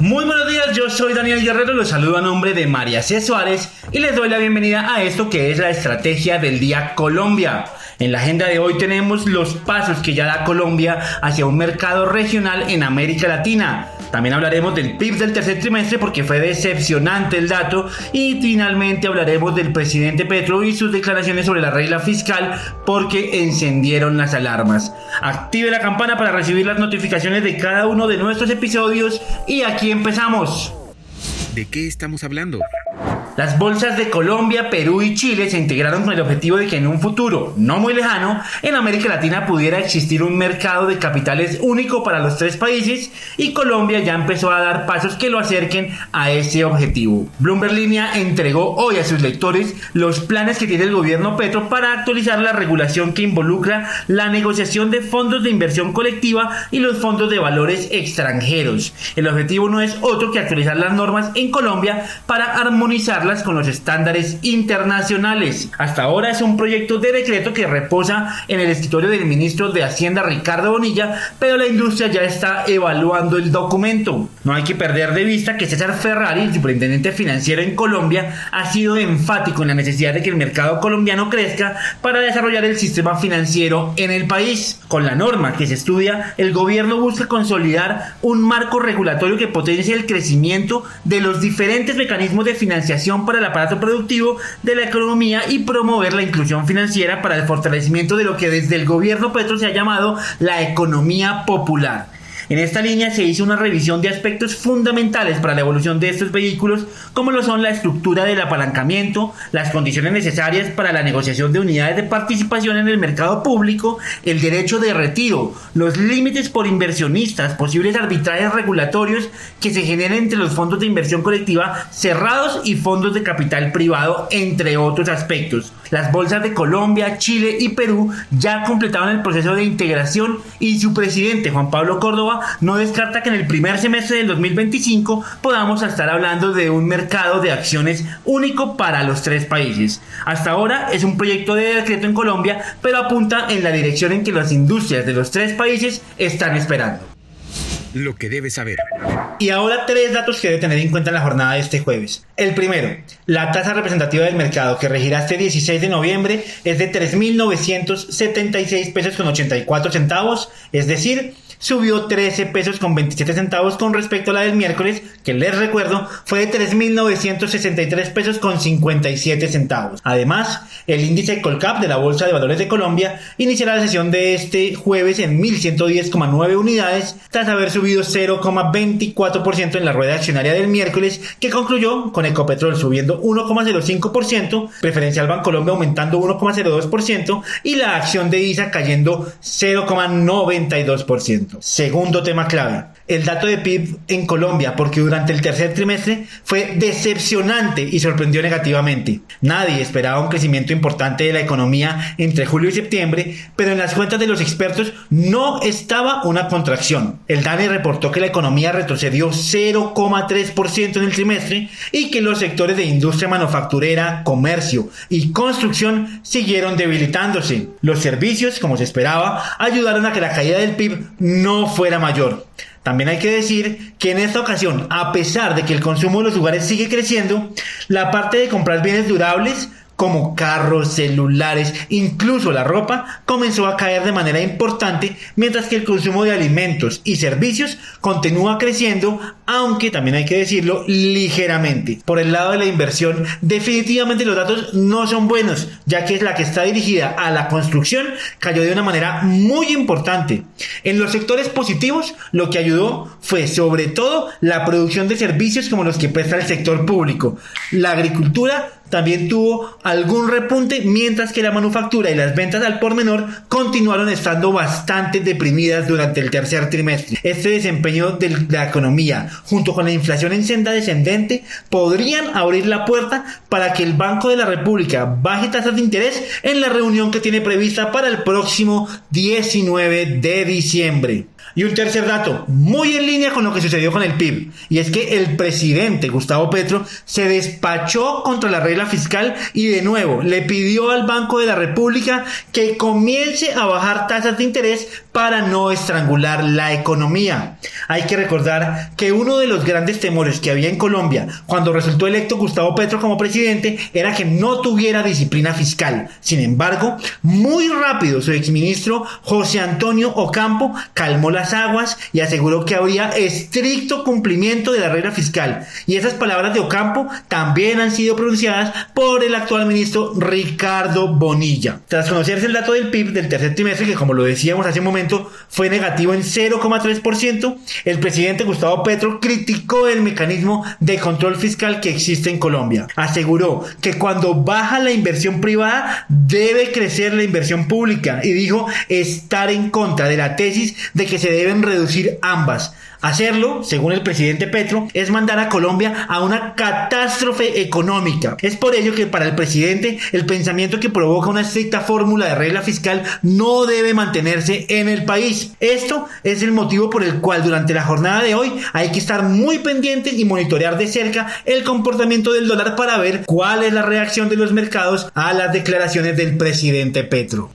Muy buenos días, yo soy Daniel Guerrero, los saludo a nombre de María C. Suárez y les doy la bienvenida a esto que es la estrategia del día Colombia. En la agenda de hoy tenemos los pasos que ya da Colombia hacia un mercado regional en América Latina. También hablaremos del PIB del tercer trimestre porque fue decepcionante el dato y finalmente hablaremos del presidente Petro y sus declaraciones sobre la regla fiscal porque encendieron las alarmas. Active la campana para recibir las notificaciones de cada uno de nuestros episodios y aquí empezamos. ¿De qué estamos hablando? Las bolsas de Colombia, Perú y Chile se integraron con el objetivo de que en un futuro no muy lejano, en América Latina pudiera existir un mercado de capitales único para los tres países y Colombia ya empezó a dar pasos que lo acerquen a ese objetivo. Bloomberg Línea entregó hoy a sus lectores los planes que tiene el gobierno Petro para actualizar la regulación que involucra la negociación de fondos de inversión colectiva y los fondos de valores extranjeros. El objetivo no es otro que actualizar las normas en Colombia para armonizar con los estándares internacionales. Hasta ahora es un proyecto de decreto que reposa en el escritorio del ministro de Hacienda Ricardo Bonilla, pero la industria ya está evaluando el documento. No hay que perder de vista que César Ferrari, el superintendente financiero en Colombia, ha sido enfático en la necesidad de que el mercado colombiano crezca para desarrollar el sistema financiero en el país. Con la norma que se estudia, el gobierno busca consolidar un marco regulatorio que potencie el crecimiento de los diferentes mecanismos de financiación para el aparato productivo de la economía y promover la inclusión financiera para el fortalecimiento de lo que desde el gobierno Petro se ha llamado la economía popular. En esta línea se hizo una revisión de aspectos fundamentales para la evolución de estos vehículos, como lo son la estructura del apalancamiento, las condiciones necesarias para la negociación de unidades de participación en el mercado público, el derecho de retiro, los límites por inversionistas, posibles arbitrajes regulatorios que se generan entre los fondos de inversión colectiva cerrados y fondos de capital privado, entre otros aspectos. Las bolsas de Colombia, Chile y Perú ya completaron el proceso de integración y su presidente Juan Pablo Córdoba no descarta que en el primer semestre del 2025 podamos estar hablando de un mercado de acciones único para los tres países. Hasta ahora es un proyecto de decreto en Colombia, pero apunta en la dirección en que las industrias de los tres países están esperando. Lo que debes saber. Y ahora tres datos que debe tener en cuenta en la jornada de este jueves. El primero, la tasa representativa del mercado que regirá este 16 de noviembre es de 3.976 pesos con 84 centavos, es decir, subió 13 pesos con 27 centavos con respecto a la del miércoles, que les recuerdo fue de 3.963 pesos con 57 centavos. Además, el índice Colcap de la Bolsa de Valores de Colombia iniciará la sesión de este jueves en 1.110,9 unidades, tras haber subido 0,24% en la rueda accionaria del miércoles, que concluyó con Ecopetrol subiendo 1,05%, Preferencial Bancolombia aumentando 1,02% y la acción de ISA cayendo 0,92%. Segundo tema clave, el dato de PIB en Colombia, porque durante el tercer trimestre fue decepcionante y sorprendió negativamente. Nadie esperaba un crecimiento importante de la economía entre julio y septiembre, pero en las cuentas de los expertos no estaba una contracción. El DANE reportó que la economía retrocedió 0,3% en el trimestre y que los sectores de industria manufacturera, comercio y construcción siguieron debilitándose. Los servicios, como se esperaba, ayudaron a que la caída del PIB no fuera mayor. También hay que decir que en esta ocasión, a pesar de que el consumo de los lugares sigue creciendo, la parte de comprar bienes durables como carros, celulares, incluso la ropa, comenzó a caer de manera importante, mientras que el consumo de alimentos y servicios continúa creciendo, aunque también hay que decirlo ligeramente. Por el lado de la inversión, definitivamente los datos no son buenos, ya que es la que está dirigida a la construcción, cayó de una manera muy importante. En los sectores positivos, lo que ayudó fue sobre todo la producción de servicios como los que presta el sector público. La agricultura también tuvo algún repunte, mientras que la manufactura y las ventas al por menor continuaron estando bastante deprimidas durante el tercer trimestre. Este desempeño de la economía, junto con la inflación en senda descendente, podrían abrir la puerta para que el Banco de la República baje tasas de interés en la reunión que tiene prevista para el próximo 19 de diciembre. Y un tercer dato, muy en línea con lo que sucedió con el PIB, y es que el presidente Gustavo Petro se despachó contra la regla fiscal y de nuevo le pidió al Banco de la República que comience a bajar tasas de interés para no estrangular la economía. Hay que recordar que uno de los grandes temores que había en Colombia cuando resultó electo Gustavo Petro como presidente era que no tuviera disciplina fiscal. Sin embargo, muy rápido su exministro José Antonio Ocampo calmó las aguas y aseguró que habría estricto cumplimiento de la regla fiscal. Y esas palabras de Ocampo también han sido pronunciadas por el actual ministro Ricardo Bonilla. Tras conocerse el dato del PIB del tercer trimestre, que como lo decíamos hace un momento fue negativo en 0,3%, el presidente Gustavo Petro criticó el mecanismo de control fiscal que existe en Colombia. Aseguró que cuando baja la inversión privada debe crecer la inversión pública y dijo estar en contra de la tesis de que se deben reducir ambas. Hacerlo, según el presidente Petro, es mandar a Colombia a una catástrofe económica. Es por ello que para el presidente el pensamiento que provoca una estricta fórmula de regla fiscal no debe mantenerse en el país. Esto es el motivo por el cual durante la jornada de hoy hay que estar muy pendientes y monitorear de cerca el comportamiento del dólar para ver cuál es la reacción de los mercados a las declaraciones del presidente Petro.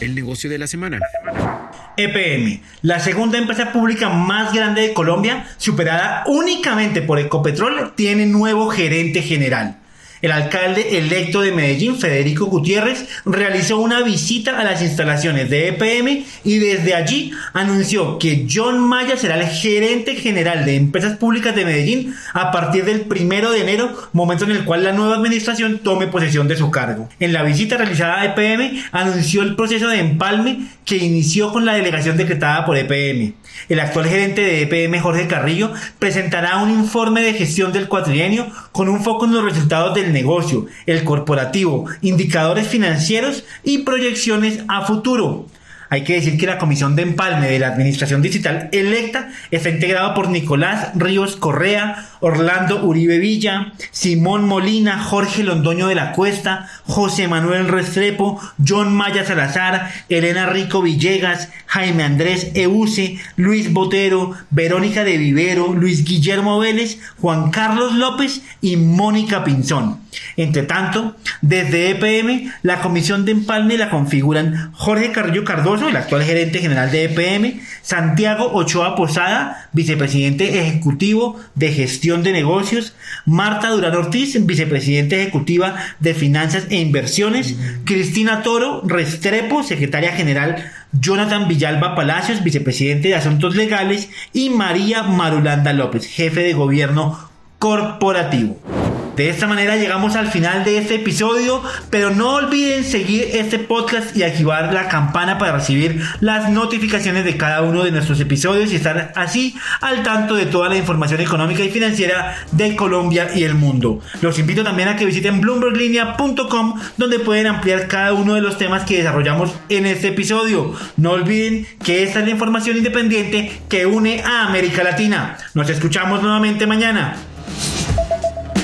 El negocio de la semana. EPM, la segunda empresa pública más grande de Colombia, superada únicamente por Ecopetrol, tiene nuevo gerente general. El alcalde electo de Medellín, Federico Gutiérrez, realizó una visita a las instalaciones de EPM y desde allí anunció que John Maya será el gerente general de empresas públicas de Medellín a partir del primero de enero, momento en el cual la nueva administración tome posesión de su cargo. En la visita realizada a EPM anunció el proceso de empalme que inició con la delegación decretada por EPM. El actual gerente de EPM, Jorge Carrillo, presentará un informe de gestión del cuatrienio con un foco en los resultados del negocio, el corporativo, indicadores financieros y proyecciones a futuro. Hay que decir que la comisión de empalme de la Administración Digital electa está integrada por Nicolás Ríos Correa, Orlando Uribe Villa, Simón Molina, Jorge Londoño de la Cuesta, José Manuel Restrepo, John Maya Salazar, Elena Rico Villegas, Jaime Andrés Euse, Luis Botero, Verónica de Vivero, Luis Guillermo Vélez, Juan Carlos López y Mónica Pinzón. Entre tanto, desde EPM, la comisión de empalme la configuran Jorge Carrillo Cardoso, el actual gerente general de EPM, Santiago Ochoa Posada, vicepresidente ejecutivo de gestión de negocios, Marta Durán Ortiz, vicepresidente ejecutiva de finanzas e inversiones, Cristina Toro Restrepo, secretaria general Jonathan Villalba Palacios, vicepresidente de Asuntos Legales, y María Marulanda López, jefe de gobierno corporativo. De esta manera llegamos al final de este episodio, pero no olviden seguir este podcast y activar la campana para recibir las notificaciones de cada uno de nuestros episodios y estar así al tanto de toda la información económica y financiera de Colombia y el mundo. Los invito también a que visiten bloomberglinea.com donde pueden ampliar cada uno de los temas que desarrollamos en este episodio. No olviden que esta es la información independiente que une a América Latina. Nos escuchamos nuevamente mañana.